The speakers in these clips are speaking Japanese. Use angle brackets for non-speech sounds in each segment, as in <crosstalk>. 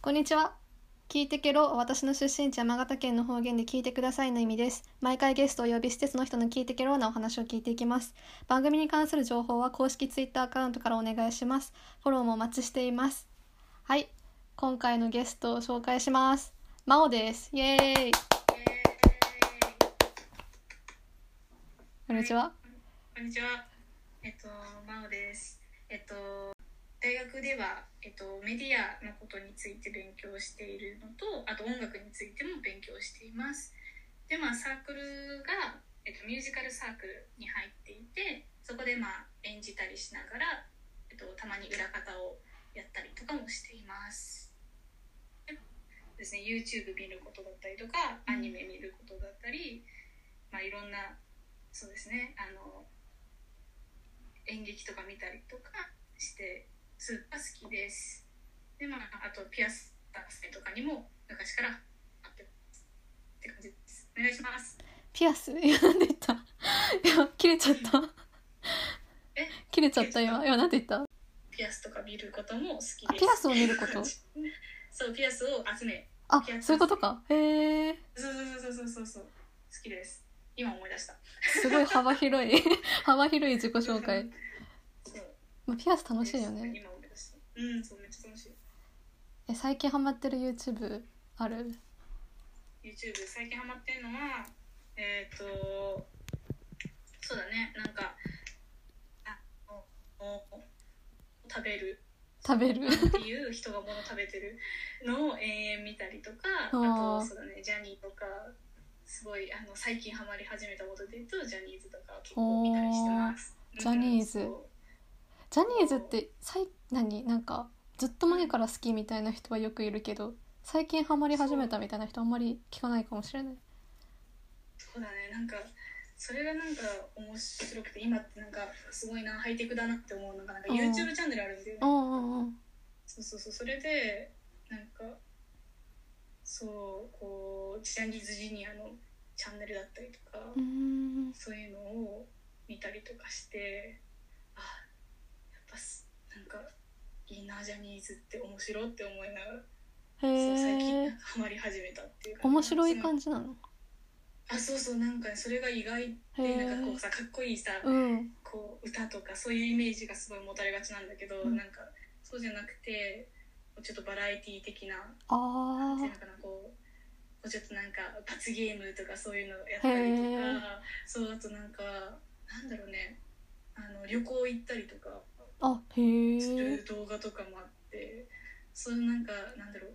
こんにちは。聞いてけろ、私の出身地山形県の方言で聞いてくださいの意味です。毎回ゲストを呼び施設の人の聞いてけろなお話を聞いていきます。番組に関する情報は公式ツイッターアカウントからお願いします。フォローもお待ちしています。はい、今回のゲストを紹介します。まおです。イエーイ。こんにちは。こんにちは。えっと、まおです。えっと、大学では、えっと、メディアのことについて勉強しているのと、あと音楽についても勉強しています。で、まあ、サークルが、えっと、ミュージカルサークルに入っていて、そこで、まあ、演じたりしながら、えっと、たまに裏方をやったりとかもしています。でですね、YouTube 見ることだったりとか、アニメ見ることだったり、まあ、いろんなそうですねあの演劇とか見たりとかしてスーパー好きです。でまああとピアスとかにも昔からあってって感じです。お願いします。ピアス？い <laughs> や、なんで言った。いや、切れちゃった。え切れちゃった？今。今なんて言った？ピアスとか見ることも好きあです。ピアスを見ること？<laughs> そうピアスを集め。あ、そういうことか。へえ。そうそうそうそうそうそう。好きです。今思い出した。すごい幅広い。<laughs> 幅広い自己紹介。まあ、ピアス楽しいよね。今思い出したうんそうめっちゃ楽しい。え、最近ハマってる YouTube ある？YouTube 最近ハマってるのはえっ、とそうだね。なんかあおお食べる。食べる？っていう人が物食べてる。のを延々見たりとか <laughs> あとそうだね。ジャニーとかすごいあの最近ハマり始めたことで言うとジャニーズとか結構見たりしてます。ジャニーズ。うんジャニーズってさい何なんかずっと前から好きみたいな人はよくいるけど最近ハマり始めたみたいな人あんまり聞かないかもしれない。そうだねなんかそれがなんか面白くて今ってなんかすごいなハイテクだなって思うのがなんかうん。YouTube チャンネルあるんだよね。そうそうそうそれでなんかそうこうジャニーズジュニアのチャンネルだったりとか、そういうのを見たりとかしてぱすなんかいいなジャニーズって面白って思いながら、そう最近ハマり始めたっていうか面白いじ感じなの？あそうそうなんかねそれが意外へでなんかこえうさかっこいいさ、うん。こう歌とかそういうイメージがすごい持たれがちなんだけど、うん。なんかそうじゃなくてちょっとバラエティー的なあなんていうのかなこうちょっとなんか罰ゲームとかそういうのやったりとかそうあとなんかなんだろうねあの旅行行ったりとかああへすえる動画とかもあって、そういうなんかなんだろう。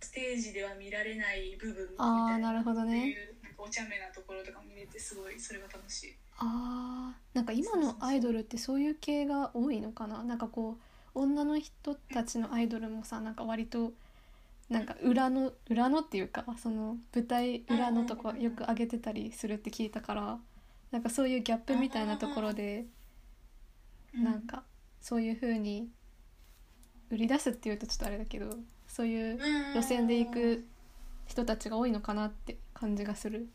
ステージでは見られない部分みたいああななるほどね。いうなんかお茶目なところとかも見れてすごいそれが楽しい。あー。なんか今のアイドルってそういう系が多いのかな？なんかこう女の人たちのアイドルもさなんか割となんか裏の裏のっていうかその舞台裏のとこよく上げてたりするって聞いたからなんかそういうギャップみたいなところでなんかそういう風に売り出すっていうとちょっとあれだけどそういう路線で行く人たちが多いのかなって感じがする。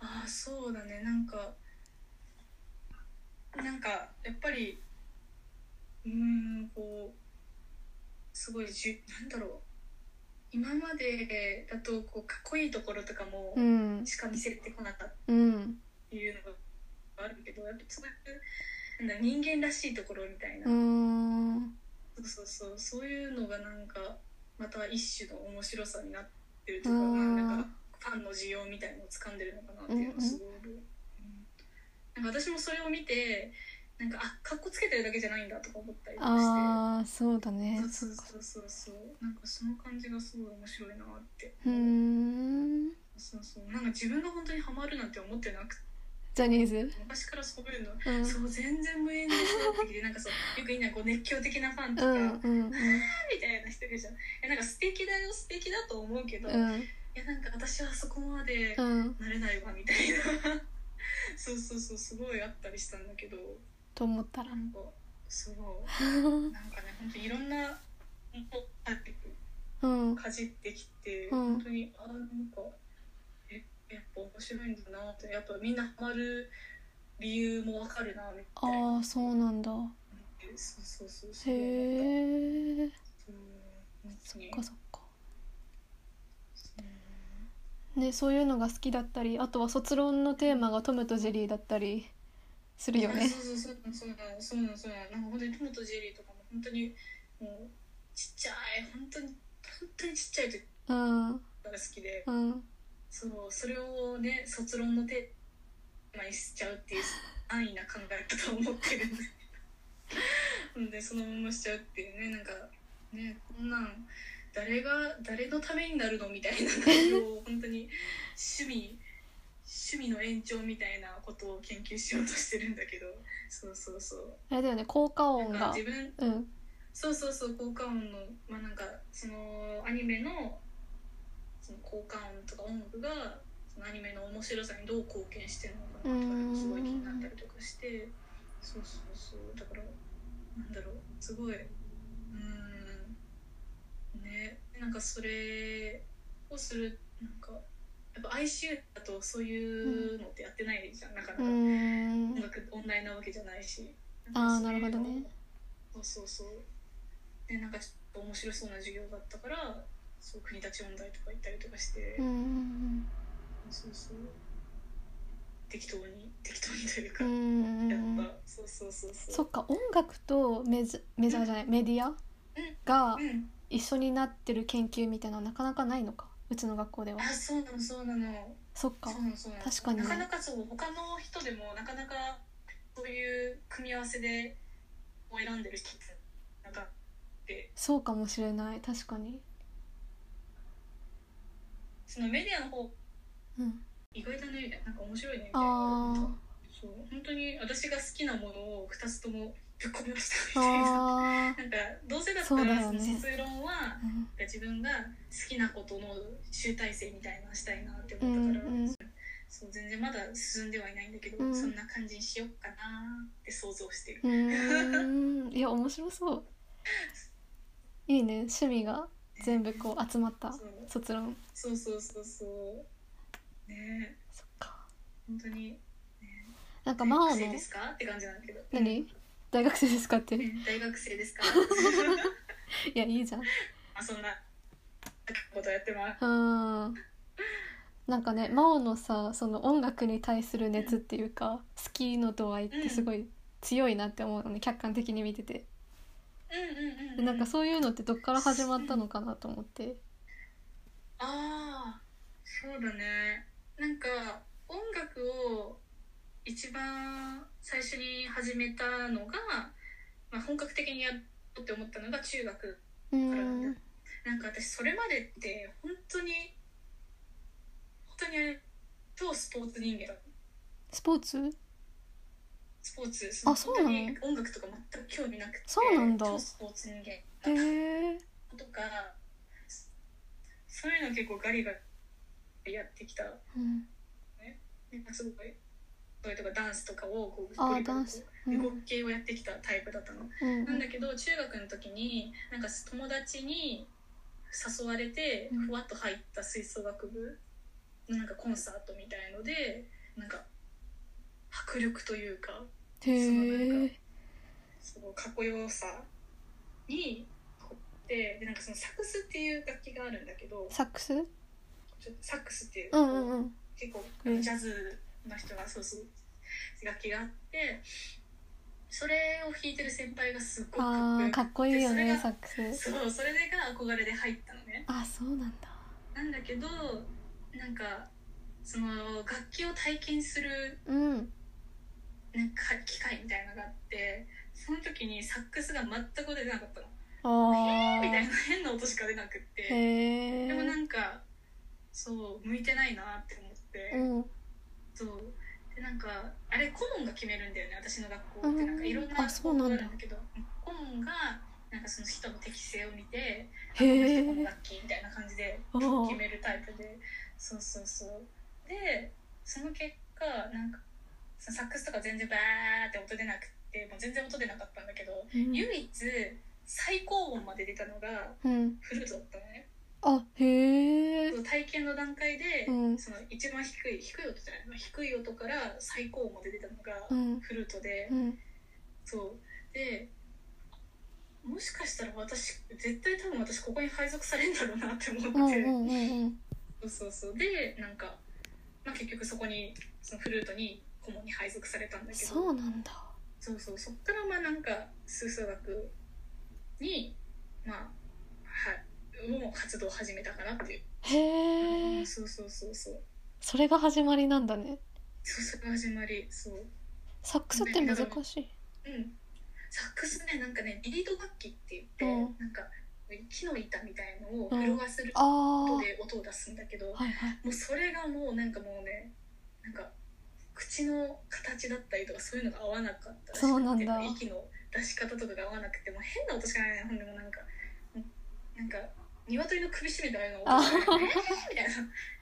ああそうだね。なんかなんかやっぱりうーんこうすごいじゅなんだろう。今までだとこうかっこいいところとかもうん。しか見せてこなかっうんたいうのがあるけどやっぱそういうなんだ人間らしいところみたいな、そうそうそうそういうのがなんかまた一種の面白さになってるとか,、なんかファンの需要みたいのを掴んでるのかなっていうのがすごい思う、うん。なんか私もそれを見てなんかあかっこつけてるだけじゃないんだとか思ったりとかして。ああそうだね。そうそうそうそうなんかその感じがすごい面白いなってうーん。そうそう。なんか自分が本当にハマるなんて思ってなくてジャニーズ？昔からそういうの、うん。そう全然無縁で育ってきてなんかそうよくいいなこう熱狂的なファンとか、うんうんみたいな人いるじゃん。えなんか素敵だよ素敵だと思うけど、いうん。やなんか私はそこまでうん。なれないわみたいな。<laughs> そうそうそうすごいあったりしたんだけど。と思ったら。なんかすごいなんかね本当にいろんなうん。かじってきて、うん。本当にあなんかえやっぱ面白いんだなってやっぱみんなハマる理由もわかるなみたいな。ああそうなんだ。そうそうそうそう。へえそっかそっか。ねそういうのが好きだったりあとは卒論のテーマがトムとジェリーだったりするよね。そうそうそうそうなのそうなのそうなのなんか本当にトムとジェリーとかも本当にもうちっちゃい本当に本当にちっちゃい時うん。が好きで。うんそうそれをね卒論のテーマにしちゃうっていう安易な考え方を持ってるんで。ん <laughs> でそのまましちゃうっていうね。なんかねこんなん誰が誰のためになるのみたいな内容を本当に趣味趣味の延長みたいなことを研究しようとしてるんだけど。そうそうそう。あれだよね効果音が。自分うん。そうそうそう効果音のまあなんかそのアニメのその効果音とか音楽がそのアニメの面白さにどう貢献してるのかなとかうん。すごい気になったりとかしてそうそうそう。だからなんだろう。すごい。うーん。ね。なんかそれをするなんかやっぱ ICU だとそういうのってやってないじゃん。なかなうか。ん音楽音大なわけじゃないし。ああなるほどね。そうそうそう。でなんかちょっと面白そうな授業だったからそう国立音大とか行ったりとかして、うんそうそう。適当に適当にといううか、んやったそうそうそうそう。そっか音楽とメジメジャーじゃない？メディア？がうん。一緒になってる研究みたいなのはなかなかないのか？うちの学校では。あそうなのそうなの。そっか。確かに。ねなかなかそう他の人でもなかなかそういう組み合わせでを選んでる人ってなんかで。そうかもしれない。確かにそのメディアの方うん。意外だねなんか面白いねみたいな。あそう。本当に私が好きなものを2つともぶっ込みましたみたいな。<laughs> なんかどうせだったらそよね。の卒論はうん。自分が好きなことの集大成みたいなのしたいなってう思ったから、んうんそう全然まだ進んではいないんだけど、うん。そんな感じにしようかなって想像してる。いや面白そう。<laughs> いいね趣味が全部こう集まった卒論。そうそうそうそう。ね。そっか。本当に。なんか真央の大学生ですかって感じなんだけど。何？大学生ですかって。いうん大学生ですか。<laughs> やいいじゃん。あそんなことやってます。うん。なんかね真央のさその音楽に対する熱っていうか好きの度合いってすごい強いなって思うのね客観的に見てて。うんうんうん、うん、でなんかそういうのってどっから始まったのかなと思って。ああそうだね。なんか音楽を一番最初に始めたのが、まあ、本格的にやろうって思ったのが中学うからんなん。だなんか私それまでって本当に本当に超スポーツ人間だスポーツ？スポーツあそうなの？本当に音楽とか全く興味なくてそうなんだ。超スポーツ人間へえとかそういうの結構ガリガリやってきた。うん。なんかすごいそれとかダンスとかをこう動き系をやってきたタイプだったの、うん。なんだけど中学の時になんか友達に誘われてうん。ふわっと入った吹奏楽部のなんかコンサートみたいのでなんか迫力というかへえそのかっこよさにででなんかそのサックスっていう楽器があるんだけどサックス？ちょサックスっていう、うんうんうん。結構うん。ジャズの人がそうそう楽器があってそれを弾いてる先輩がすっごいかっこあーよくかっこいいよねサックス。そうそれが憧れで入ったのね。あそうなんだ。なんだけどなんかその楽器を体験するうんなんか機会みたいなのがあってその時にサックスが全く出なかったの。あみたいーな変な音しか出なくって。でもなんかそう向いてないなって思って、うん。そう。でなんかあれ顧問が決めるんだよね私の学校って。なんかいろんうんなあそうなんだ。があるんだけど。顧問がなんかその人の適性を見てへこのえ人この楽器みたいな感じで決めるタイプで。そうそうそう。でその結果なんかそのサックスとか全然バーって音出なくてもう全然音出なかったんだけど、うん。唯一最高音まで出たのがうん。フルートだったのね。あへえ体験の段階で、うん。その一番低い低い音じゃないの低い音から最高音まで出たのがうん。フルートで、うん。そう。でもしかしたら私絶対多分私ここに配属されるんだろうなって思うんって。て、うんうんうん。そうそうそう。でなんか、まあ、結局そこにそのフルートに顧問に配属されたんだけど。そうなんだ。そうそう。そっからまあなんか吹奏楽にまあはいもう活動を始めたかなっていう、へえそうそうそうそう。それが始まりなんだね。そうそれが始まり。そう。サックスって難しい。うん。サックスねなんかねリード楽器って言って、うん。なんか木の板みたいのをうん。震わせるあ音で音を出すんだけど、あはいはい。もうそれがもうなんかもうねなんか口の形だったりとかそういうのが合わなかったらしくてそうなんだ。息の出し方とかが合わなくてもう変な音しかないねほんでもなんかなんか鶏の首絞めたような音しかない。えー。みたいな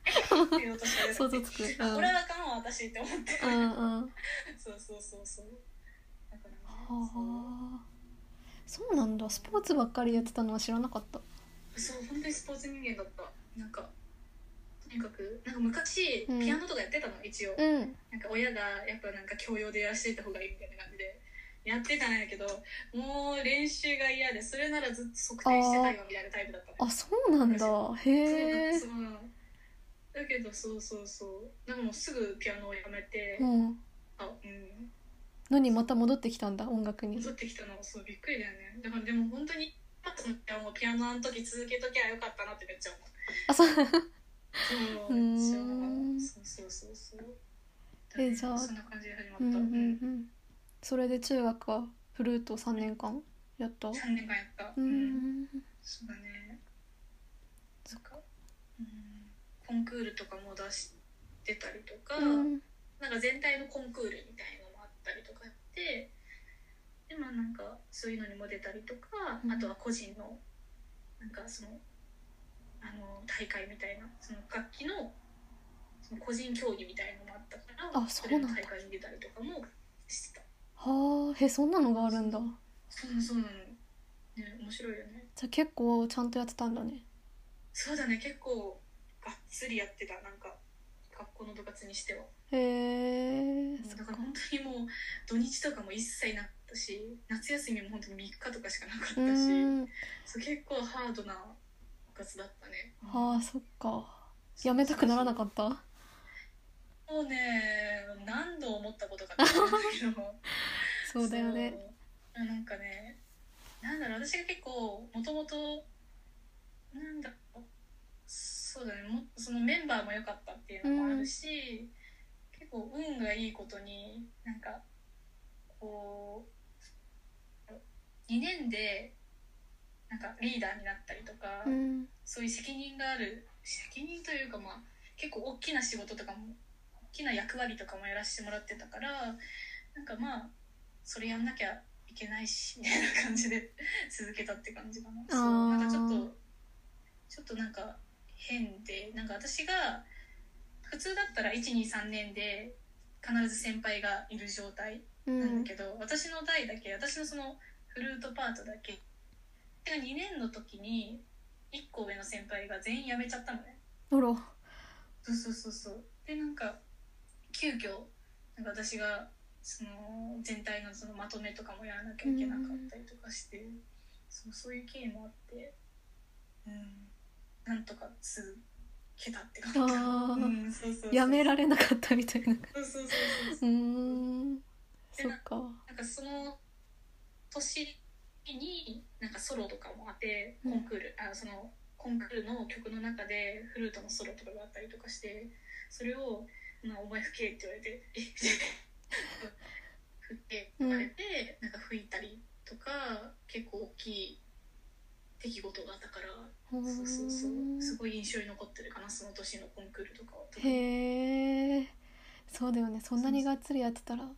えーっていう音しか出な。くて想像つく。うん。これはあかんわ私って思って、うんうん。そうそうそうそう。だからねはあ。そうなんだ。スポーツばっかりやってたのは知らなかった。そうそう本当にスポーツ人間だった。なんかとにかくなんか昔うん。ピアノとかやってたの、一応。うん。なんか親がやっぱなんか教養でやらしていた方がいいみたいな感じでやってたんやけどもう練習が嫌でそれならずっと測定してたいわみたいなタイプだったのあそうなんだ。へえ。だけどそうそうそう。でももうすぐピアノをやめて、うん。あうん。何また戻ってきたんだ音楽に？戻ってきたの。そうびっくりだよね。だからでも本当にもうピアノあの時続けときゃよかったなってめっちゃ思う。あそうそううーんそうそうそうそう。えじゃあそんな感じで始まった、うんうんうん。それで中学はフルート3年間やった？う3年間やった。ん。そうだね。そっかうん。コンクールとかも出してたりとか、うん。なんか全体のコンクールみたいのもあったりとかってでまあなんかそういうのにも出たりとか、うん。あとは個人のなんかそのあの大会みたいなその楽器のその個人競技みたいのもあったからあそうなんだ。れの大会に出たりとかもしてた。はあへそんなのがあるんだ。そうなのそう。なのね面白いよね。じゃあ結構ちゃんとやってたんだね。そうだね。結構がっつりやってた。なんか学校の部活にしては。へえ。だから本当にもう土日とかも一切なかったし夏休みも本当に3日とかしかなかったしうん。そう結構ハードな部活だったね。はあそっか。やめたくならなかった？もうね。何度思ったことかって思うんだけど。<laughs> そうだよね。そう。なんかね。なんだろう。私が結構もともとなんだろうそうだね。もそのメンバーも良かったっていうのもあるし、結構運がいいことになんかこう2年でなんかリーダーになったりとか、うん。そういう責任がある責任というかまあ結構大きな仕事とかも大きな役割とかもやらせてもらってたからなんかまあそれやんなきゃいけないしみたいな感じで <laughs> 続けたって感じかな。そうなんかちょっとちょっとなんか変でなんか私が普通だったら123年で必ず先輩がいる状態うなんんだけど、私の代だけ私のそのフルートパートだけが2年の時に1個上の先輩が全員辞めちゃったのね。あら。そうそうそうそう。でなんか急遽なんか私がその全体のそのまとめとかもやらなきゃいけなかったりとかして、そうそういう経緯もあってうん。なんとか続けたって感じ。うんそうそうそう。やめられなかったみたいな。そうそうそうそう。うーん。そっか。なんかその年になんかソロとかもあってうん。コンクール、あそのコンクールの曲の中でフルートのソロとかがあったりとかしてそれを「まあ、お前吹け」って言われて「え <laughs> 吹ってって言われて、なんか吹いたりとか結構大きい出来事があったからそうそうそう。すごい印象に残ってるかなその年のコンクールとかは。へえそうだよね。そんなにがっつりやってたら。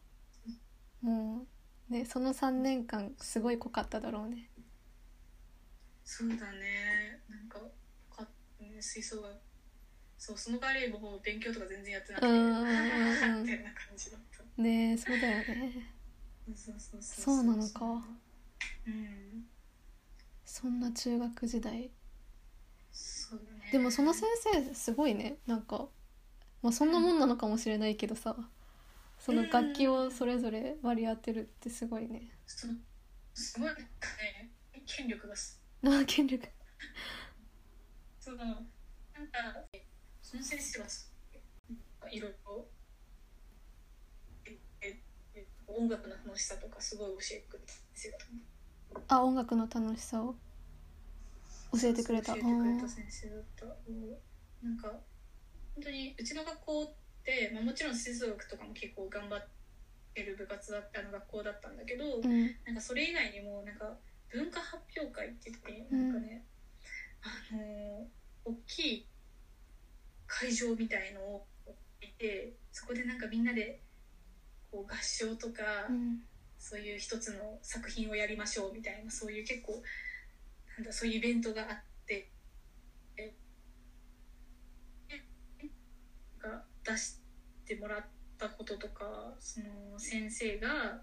もうねその3年間すごい濃かっただろうね。そうだね。なんかか、ね、吹奏楽。そうその代わりもう勉強とか全然やってなくて。みたいな感じだった。ねえそうだよね。そうそうそうそうなのか。うん。そんな中学時代。そうだね。でもその先生すごいね。なんか、まあ、そんなもんなのかもしれないけどさその楽器をそれぞれ割り当てるってすごいね。すごいね。結 <laughs> 権力がす。あ権力。そのなんかその先生はすいろいろ。音楽の楽しさとかすごい教えてくれた先生だあ音楽の楽しさを？教えてくれた。教えてくれた先生だった。うんなんか本当にうちの学校まあ、もちろん吹奏楽とかも結構頑張ってる部活だったあの学校だったんだけど、うん。なんかそれ以外にもなんか文化発表会って言ってうん。なんかね、あのー大きい会場みたいのをいてそこでなんかみんなでこう合唱とか、うん。そういう一つの作品をやりましょうみたいなそういう結構なんだそういうイベントがあってえが出してもらったこととかその先生が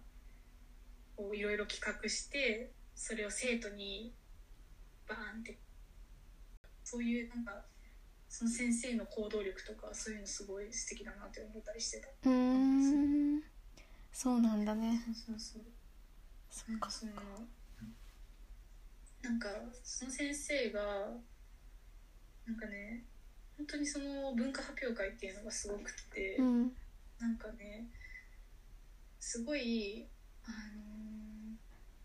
こういろいろ企画してそれを生徒にバーンってそういうなんかその先生の行動力とかそういうのすごい素敵だなって思ったりしてた。うーん。そうなんだね。そうそうそう。そっかそのかそっか。なんかその先生がなんかね本当にその文化発表会っていうのがすごくって、うん。なんかねすごいあのー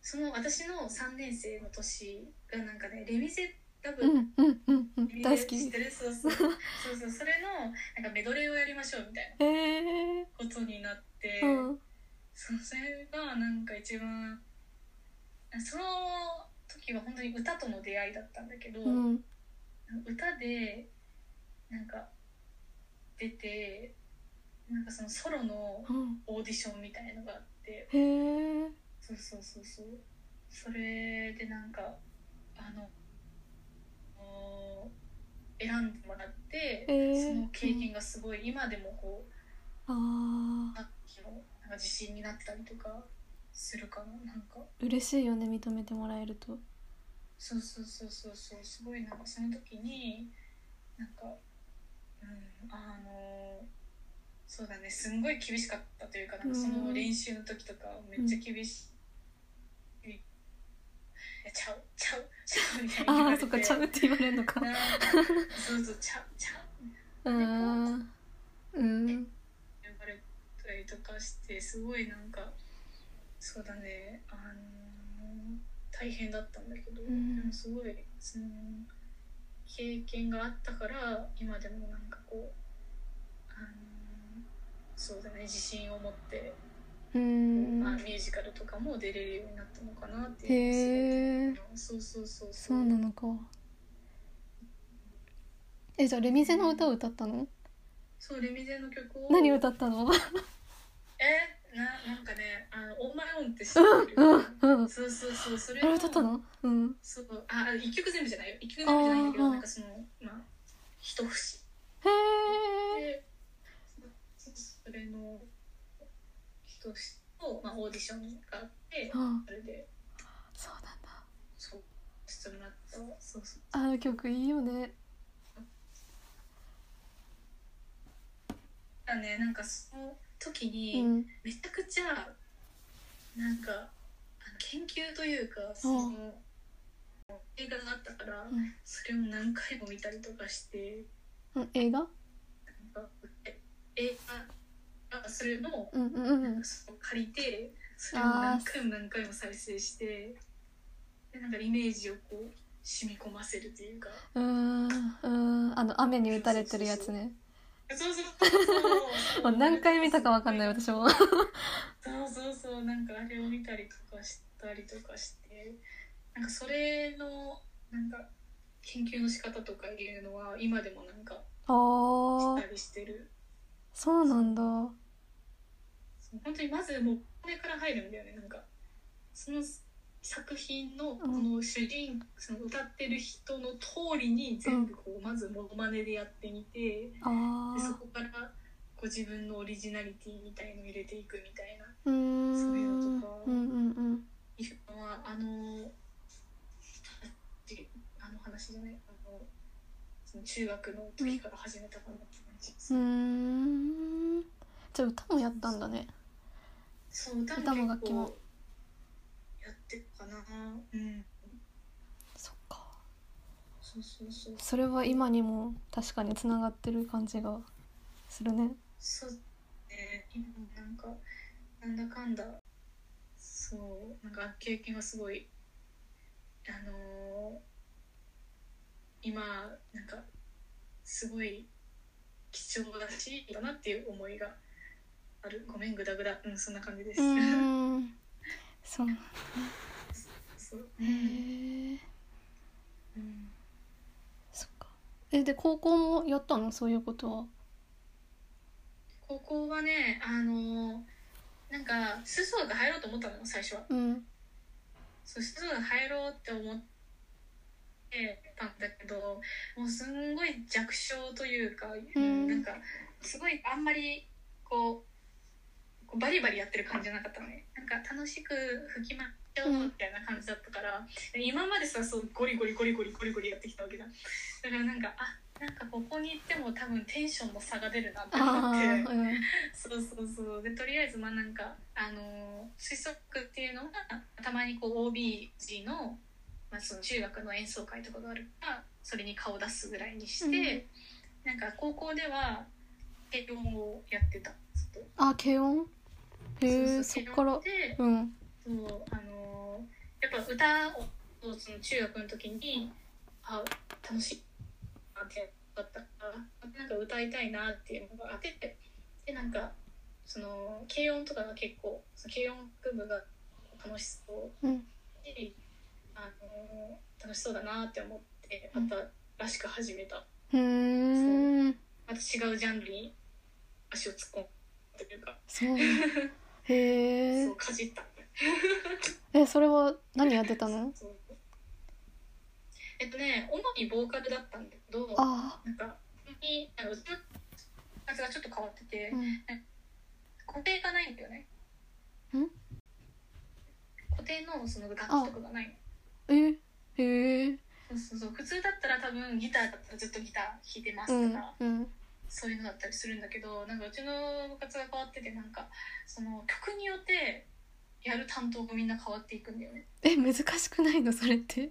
その私の3年生の年がなんかねレミゼラブ、うんうんうん大好き知ってる？そうそうそうそう。それのなんかメドレーをやりましょうみたいなええことになって、うん。それがなんか一番その時は本当に歌との出会いだったんだけど、うん。歌でなんか出てなんかそのソロのうん。オーディションみたいのがあってへえそうそうそうそう。それでなんかあのお選んでもらって、えー。その経験がすごい今でもこうああさっきのなんか自信になったりとかするかななんか。嬉しいよね認めてもらえると。そうそうそうそうそう。すごいなんかその時になんかうん。あのそうだねすんごい厳しかったというかなんかその練習の時とかめっちゃ厳しい、いやちゃうちゃうちゃうみたいな言われて。ああそっかちゃうって言われるのか。そうそうちゃうちゃう。うー。んうん。言われたりとかしてすごいなんかそうだねあの大変だったんだけど、うん。でもすごいその経験があったから今でもなんかこうあのそうだね自信を持って、うーん。まあ、ミュージカルとかも出れるようになったのかなってへいうえのがすごいそうそうそう。そうなのか。えじゃあレミゼの歌を歌ったの？そうレミゼの曲を。何歌ったの？<laughs> え？ななんかねあの「オーマイオン」って知ってる、うんうんそうそうそうそれあれ歌ったの？うん。そうああ一曲全部じゃないよ。一曲全部じゃないんだけあー。どなんかそのまあ一節。へえでそれの一節と、まあ、オーディションがあってあそれで。そうなんだ。そう。してもらったそうそうあの曲いいよね。だねなんかその時うにん。めちゃくちゃなんかあの研究というかその映画があったからうん。それを何回も見たりとかしてうん。映画？なんかえ映画がそれのうんうんうん。なんかその借りてそれを何回も何回も再生してでなんかイメージをこう染み込ませるというか。うーん。うーん。あの雨に打たれてるやつねそうそうそう <laughs> 何回見たかわかんない私も。そうそうそうなんかあれを見たりとかしたりとかして。なんかそれのなんか研究の仕方とかいうのは今でもなんかしたりしてる。そうなんだ。本当にまずもうこれから入るんだよね。なんかその作品のこの主人、その歌ってる人の通りに全部こうまずモノマネでやってみて、あでそーこからこう自分のオリジナリティみたいの入れていくみたいな。うーん。そういうのとか。うんうんうん。あのあの話じゃないあのその中学の時から始めたかなって感じです、うーん。じゃあ歌もやったんだね。そう歌歌も楽器もってるかな。うん。そうそうそう。それは今にも確かにつながってる感じがするね。そうね。今もなんかなんだかんだそうなんか経験がすごいあのー今なんかすごい貴重だしだなっていう思いがある。ごめんグダグダ。うんそんな感じです、うーんそうそうへえうんそっか。えで高校もやったの？そういうことは。高校はねあのなんか吹奏楽入ろうと思ったの？よ最初は。うん。そう吹奏楽入ろうって思ってたんだけどもうすんごい弱小というか、うん。なんかすごいあんまりこうこうバリバリやってる感じじゃなかったのね。なんか楽しく吹きましょうみたいな感じだったから、今までさそうゴリゴリゴリゴリゴリゴリやってきたわけじゃん。だからなんかあなんかここに行っても多分テンションの差が出るなってあ思って。あうん。そうそうそう。でとりあえずまあなんかあの吹奏楽っていうのがたまにこう OBG の,、まあその中学の演奏会とかがあるからそれに顔出すぐらいにして、なんか高校では軽音をやってたあ軽音？へえそっから。でうん。そうあのやっぱ歌をその中学の時にあ楽しいなってだったからなんか歌いたいなっていうのがあってでなんかその軽音とかが結構その軽音楽部が楽しそう。うん。であの楽しそうだなって思ってうん。またらしく始めた、うー。んまた違うジャンルに足を突っ込むそう。<laughs> へえそうかじった。えそれは何やってたの？えっとね主にボーカルだったんだけどあなんかにあのうちの活がちょっと変わってて、あうん固定がないんだよねん固定のその楽器とかがないのえへえそうそうそう普通だったら多分ギターだったらずっとギター弾いてますうんとか、うんそういうのだったりするんだけどなんかうちの部活が変わっててなんかその曲によってやる担当がみんな変わっていくんだよね。え難しくないの？それって？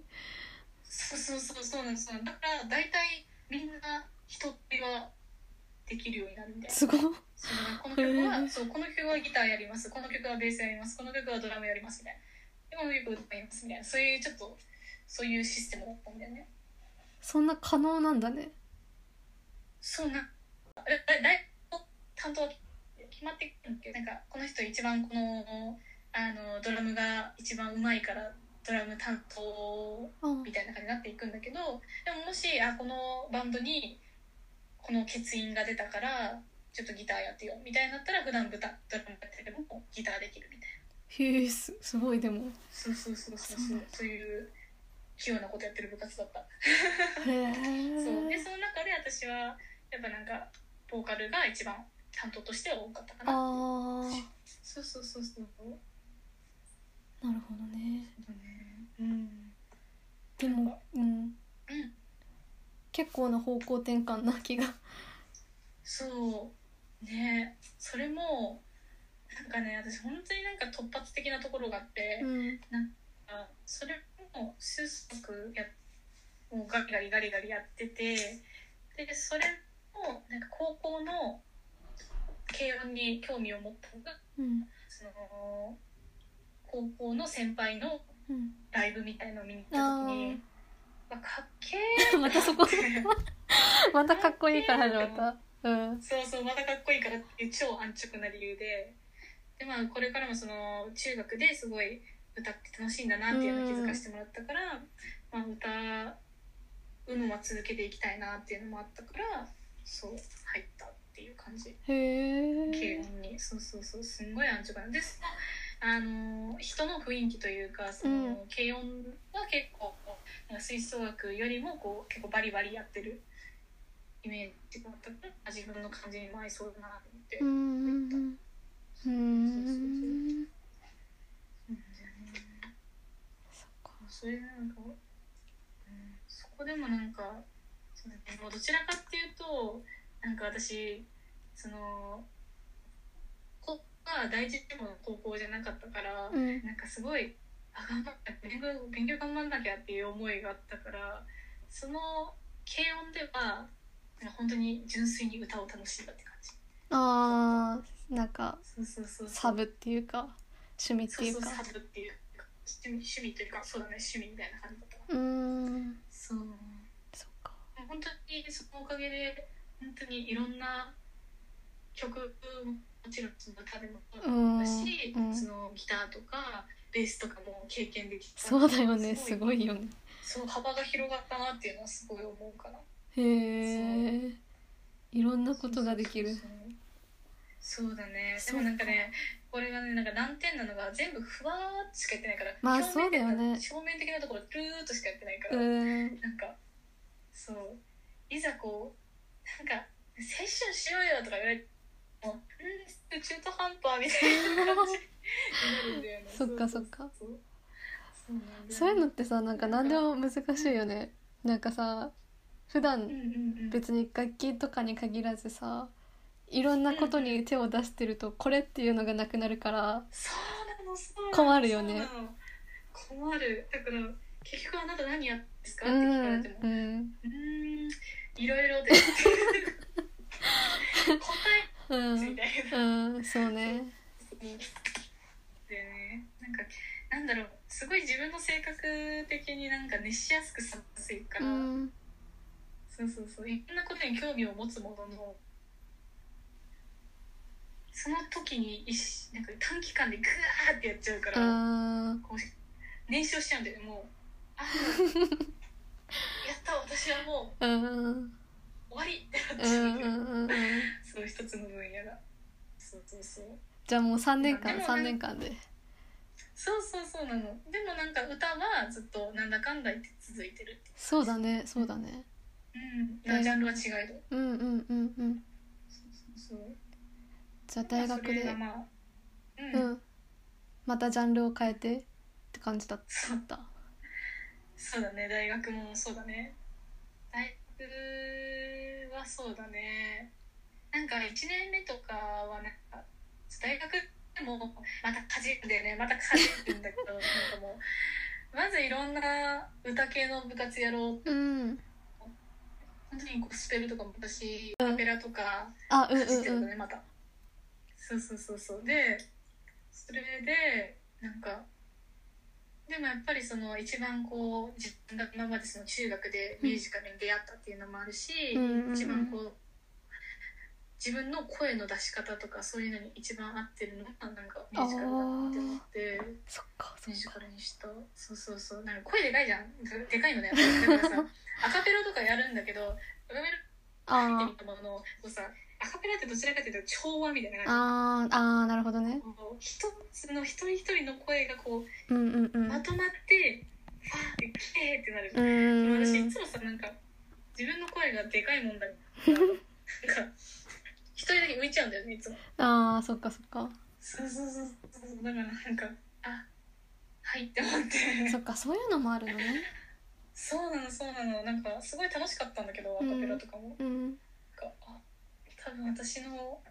そうそうそうそうなんです。だから大体みんな一人はできるようになるみたいな。すごっ。そのこの曲へはえそうこの曲はギターやります。この曲はベースやります。この曲はドラムやりますみたいな。でこの曲歌いますみたいな。そういうちょっとそういうシステムだったんだよね。そんな可能なんだね。そうなだだだい担当は決まってくるんだけどなんかこの人一番このあのドラムが一番うまいからドラム担当あみたいな感じになっていくんだけどでももしあこのバンドにこの欠員が出たからちょっとギターやってよみたいになったら普段歌ドラムやっててもギターできるみたいな。へえすすごいでも。そうそうそうそうそうそういう器用なことやってる部活だった、へえ。<laughs> そう。でその中で私はやっぱなんかボーカルが一番担当としては多かったかなあそうそうそうそう。なるほどね。うん。でもうん。うん結構な方向転換な気が。そうね。それもなんかね私本当になんか突発的なところがあって、うん。あそれも数足やもうガリガリガリガリやっててでそれもなんか高校の軽音に興味を持ったのがうん。その高校の先輩のうん。ライブみたいのを見に行った時にわかっけー。<laughs> またそこ。<laughs> またかっこいいから始まったうん。そうそうまたかっこいいからっていう超安直な理由で。でまあこれからもその中学ですごい歌って楽しいんだなっていうのを気づかせてもらったから、まあ、歌うのは続けていきたいなっていうのもあったからそう入ったっていう感じ。へ軽え音に。そうそうそう。すんごい安直な。んですあの人の雰囲気というかその、うん軽音は結構なんか吹奏楽よりもこう結構バリバリやってるイメージがあったから自分の感じにも合いそうだなと思って、うんうんうそっか。それでなんか、うん、そこでもなんかそうだねもうどちらかっていうとなんか私そのここが第一志望の高校じゃなかったから、うん。なんかすごいあ頑張って勉強勉強頑張んなきゃっていう思いがあったからその軽音では本当に純粋に歌を楽しんだって感じ。あーなんかそうそうそうそう。サブっていうか趣味ってそうそういうかサブっていうか趣味趣味というかそうだね趣味みたいな感じだったかうん。そう本当にそのおかげで本当にいろんな曲ももちろんその歌でもそうだし、うん。うんそのギターとかベースとかも経験できたそうだよねすすごいよね。そう幅が広がったなっていうのはすごい思うから。へえいろんなことができる。そうだね。でもなんかねこれがねなんか難点なのが全部ふわーっとしかやってないからまあそうだよね。表面的なところルーっとしかやってないかうら、ん。なんかそう。いざこうなんかセッションしようよとか言われてもうん中途半端みたいな感じになるんだよね。<laughs> そっかそっか。そういうのってさなんか何でも難しいよね。なんかさ普段別に楽器とかに限らずさいろんなことに手を出してるとこれっていうのがなくなるから困るよね。困る。だから結局あなた何やってんですか？うって聞かれんてもうんいろいろです <laughs> 答うんえみた。いなうんそうね。でねなんかなんだろうすごい自分の性格的になんか熱しやすくさせるから、うん。そうそうそういろんなことに興味を持つもののその時に一しなんか短期間でグワーってやっちゃうから、あこう燃焼しちゃうんだよねもうやった私はもうーうん終わりってなっうちゃうん。んうんうんうんそう一つの分野が。そうそうそう。じゃあもう3年間でも3年間で。そうそうそうなの。でもなんか歌はずっとなんだかんだ言って続いてるってそうだねそうだね。うん。まあジャンルは違えど。うんうんうんうん。そうそうじゃあ大学それでがまあうん、うん。またジャンルを変えてって感じだったそうだね大学もそうだね。大学はそうだね。なんか1年目とかはなんか大学でもまたかじるんだよね。またかじるんだけど <laughs> なんかもう。まずいろんな歌系の部活やろう。うん。本当にゴスペルとかもだしアカペラとかあうんかじってうんうんるのねまた。そうそうそうそう。でそれでなんかでもやっぱりその一番こう自分が今までその中学でミュージカルに出会ったっていうのもあるし、うん一番こう自分の声の出し方とかそういうのに一番合ってるのがなんかミュージカルだなって思って。そっかそミュージカルにしたそうそうそうなんか声でかいじゃんでかいのねだからさアカペラとかやるんだけどアカペラ見てあみたもののこうさアカペラってどちらかというと調和みたいなー感あーあーなるほどね。一つの一人一人の声がこううんうんうん。まとまってファーってキレーってなる、うん私いつもさなんか自分の声がでかいもんだなんか一人だけ浮いちゃうんだよねいつも。あーそっかそっか。そうそうそうそう。だからなんかあはいって思って。そっかそういうのもあるのね。そうなのそうなの。なんかすごい楽しかったんだけどアカペラとかも、うんなん多分私の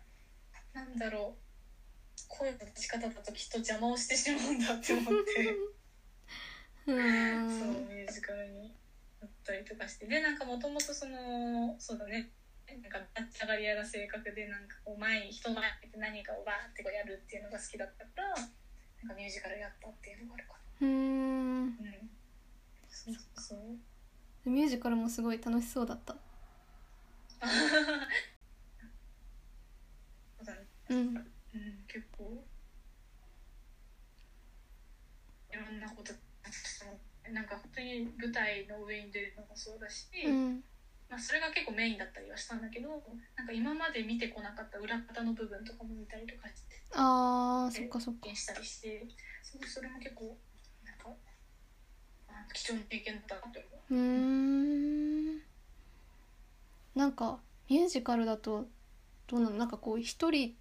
なんだろう声の出し方だときっと邪魔をしてしまうんだって思って。うそうミュージカルになったりとかして。でなんかもともとそのそうだね。なんか立ち上がり屋が性格でなんかこう前に人前にて何かをバーってこうやるっていうのが好きだったからなんかミュージカルやったっていうのがあるかうーん。なうん。そうそう。ミュージカルもすごい楽しそうだった。そ <laughs> うん。うん、結構。いろんなことなんか本当に舞台の上に出るのもそうだし、うん。まあ、それが結構メインだったりはしたんだけどなんか今まで見てこなかった裏方の部分とかも見たりとかしてあーそっかそっか。したりしてそれも結構なんかあ貴重な経験だったなって思う。うーん。なんかミュージカルだとどうなの？なんかこう一人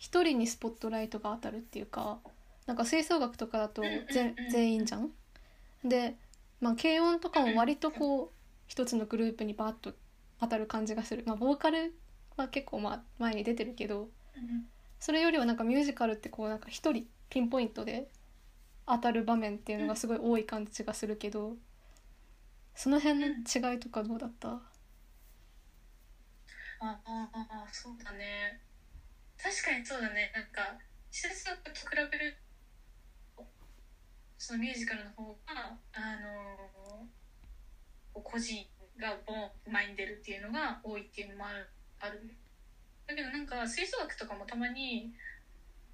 一人にスポットライトが当たるっていうかなんか吹奏楽とかだと全全員じゃん？で、まあ、軽音とかも割とこう一つのグループにバーッと当たる感じがする、まあ、ボーカルは結構まあ前に出てるけどうんそれよりはなんかミュージカルってこうなんか一人ピンポイントで当たる場面っていうのがすごい多い感じがするけどその辺の違いとかどうだった？あああそうだね確かにそうだね。なんか施設学と比べるとそのミュージカルの方があのこう個人がボン前に出るっていうのが多いっていうのもあるあるだけどなんか吹奏楽とかもたまに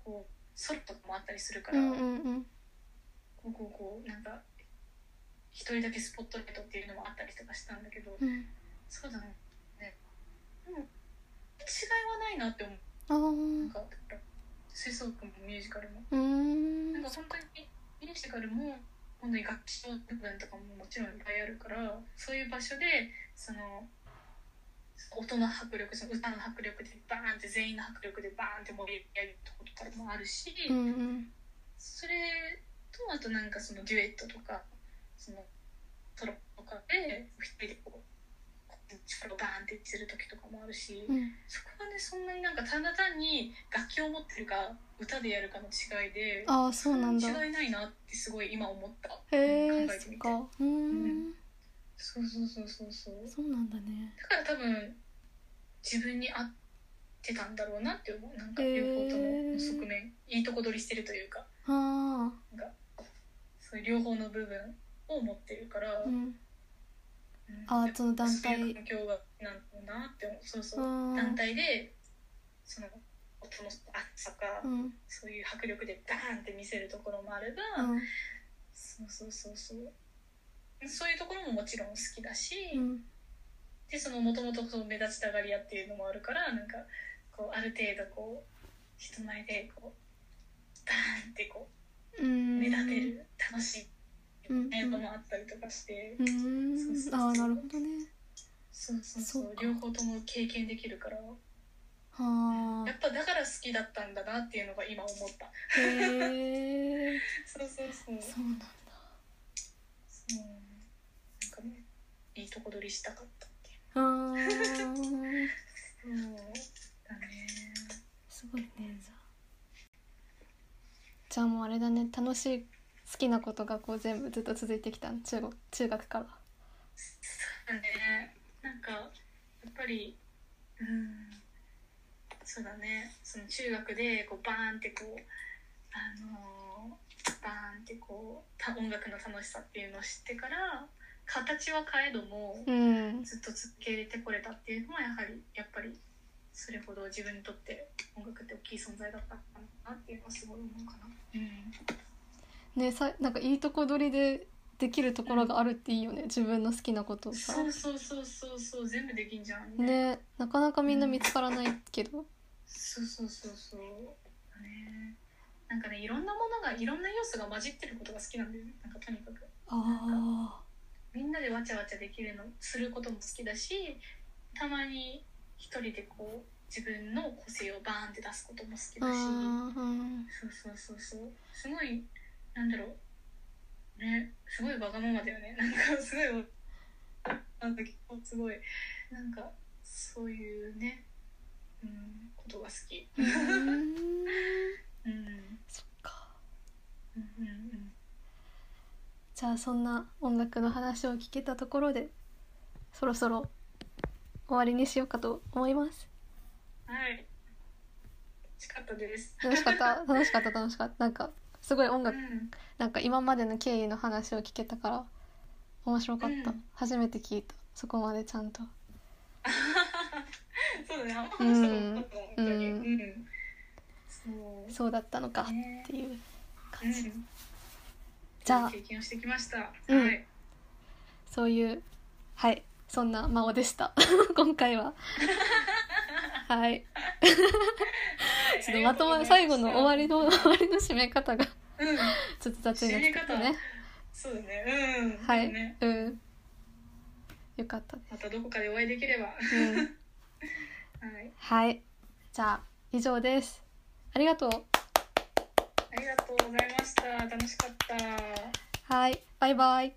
こうソロとかもあったりするから、うんうんうん。こうこうこうなんか一人だけスポットライトっていうのもあったりとかしたんだけど、うん。そうだね。ねでも違いはないなって思う。あなんーか吹奏楽もミュージカルも。うーん。なんか本当にミュージカルも本当に楽器の部分とかももちろんいっぱいあるからそういう場所でその音の迫力その歌の迫力でバーンって全員の迫力でバーンって盛り上げるとことかもあるし、うんうん。それとあとなんかそのデュエットとかそのトロとかで一人でこう力をバーンってする時とかもあるし、うん。そこはねそんなになんかただ単に楽器を持ってるか歌でやるかの違いでああそうなんだ。そ違いないなってすごい今思った。考えてみて。そっかうーん。そうそうそうそうそう。そうなんだね。だから多分自分に合ってたんだろうなって思う。なんか両方ともの側面いいとこ取りしてるというか。あなんかそういう両方の部分を持ってるから、うんあその団体。そういう環境がなんだなって思うそうそううん。団体でその音の厚さか、うん。そういう迫力でバーンって見せるところもあれば、うん。そうそうそうそう。そういうところももちろん好きだし、うん。でそのもともと目立ちたがり屋っていうのもあるからなんかこうある程度こう人前でこうバーンってこううん。目立てる楽しいうん。映画もあったりとかして、ああなるほどね。そうそうそう。両方とも経験できるから。はあ。やっぱだから好きだったんだなっていうのが今思った。へえ <laughs> そうそうそう。そうなんだ。そう。なんかねいいとこ取りしたかったっていう。あ。ー <laughs> そうだね。すごいねじゃあ。じゃあもうあれだね。楽しい好きなことがこう全部ずっと続いてきたん中国中学から。そうだね。なんかやっぱりうん。そうだね。その中学でこうバーンってこうあのーバーンってこうた音楽の楽しさっていうのを知ってから形は変えどもうん。ずっと続けてこれたっていうのはやはりやっぱりそれほど自分にとって音楽って大きい存在だったのかなっていうのはすごい思うかな。うんねさなんかいいとこ取りでできるところがあるっていいよね自分の好きなことをさ。そうそうそうそうそう全部できんじゃん。ねなかなかみんな見つからないけど。そうそうそうそう。ねなんかねいろんなものがいろんな要素が混じってることが好きなんだよね。なんかとにかく。あみんなでわちゃわちゃできるのすることも好きだしたまに一人でこう自分の個性をバーンって出すことも好きあだし。ーうん。そうそうそうそう。すごいなんだろう。ねすごいわがままだよね。<laughs> なんかすごいなんだけどすごいなんかそういうねうんことが好き。うーん。<laughs> うん。そっか。うんうんうん。じゃあそんな音楽の話を聞けたところでそろそろ終わりにしようかと思います。はい。楽しかったです。楽しかった？楽しかった楽しかった。なんかすごい音う楽ん。なんか今までの経緯の話を聞けたから面白かった、うん。初めて聞いた。そこまでちゃんと。<laughs> そうだね。あんまうん話したこと本当に。うん。うん。そう。そうだったのかね。っていうう感じ、ん。じゃあ経験をしてきました。うん。はい。そういうはい。そんな真央でした。<laughs> 今回は <laughs> はい。ちょっとまとま最後の終わりの終わりの締め方がちうん。ょっと雑になっちゃったね。そうだね。うん。はい、ね。うん。よかったまたどこかでお会いできれば。うん。<laughs> はい。はい。じゃあ以上です。ありがとう。ありがとうございました。楽しかった。はい。バイバイ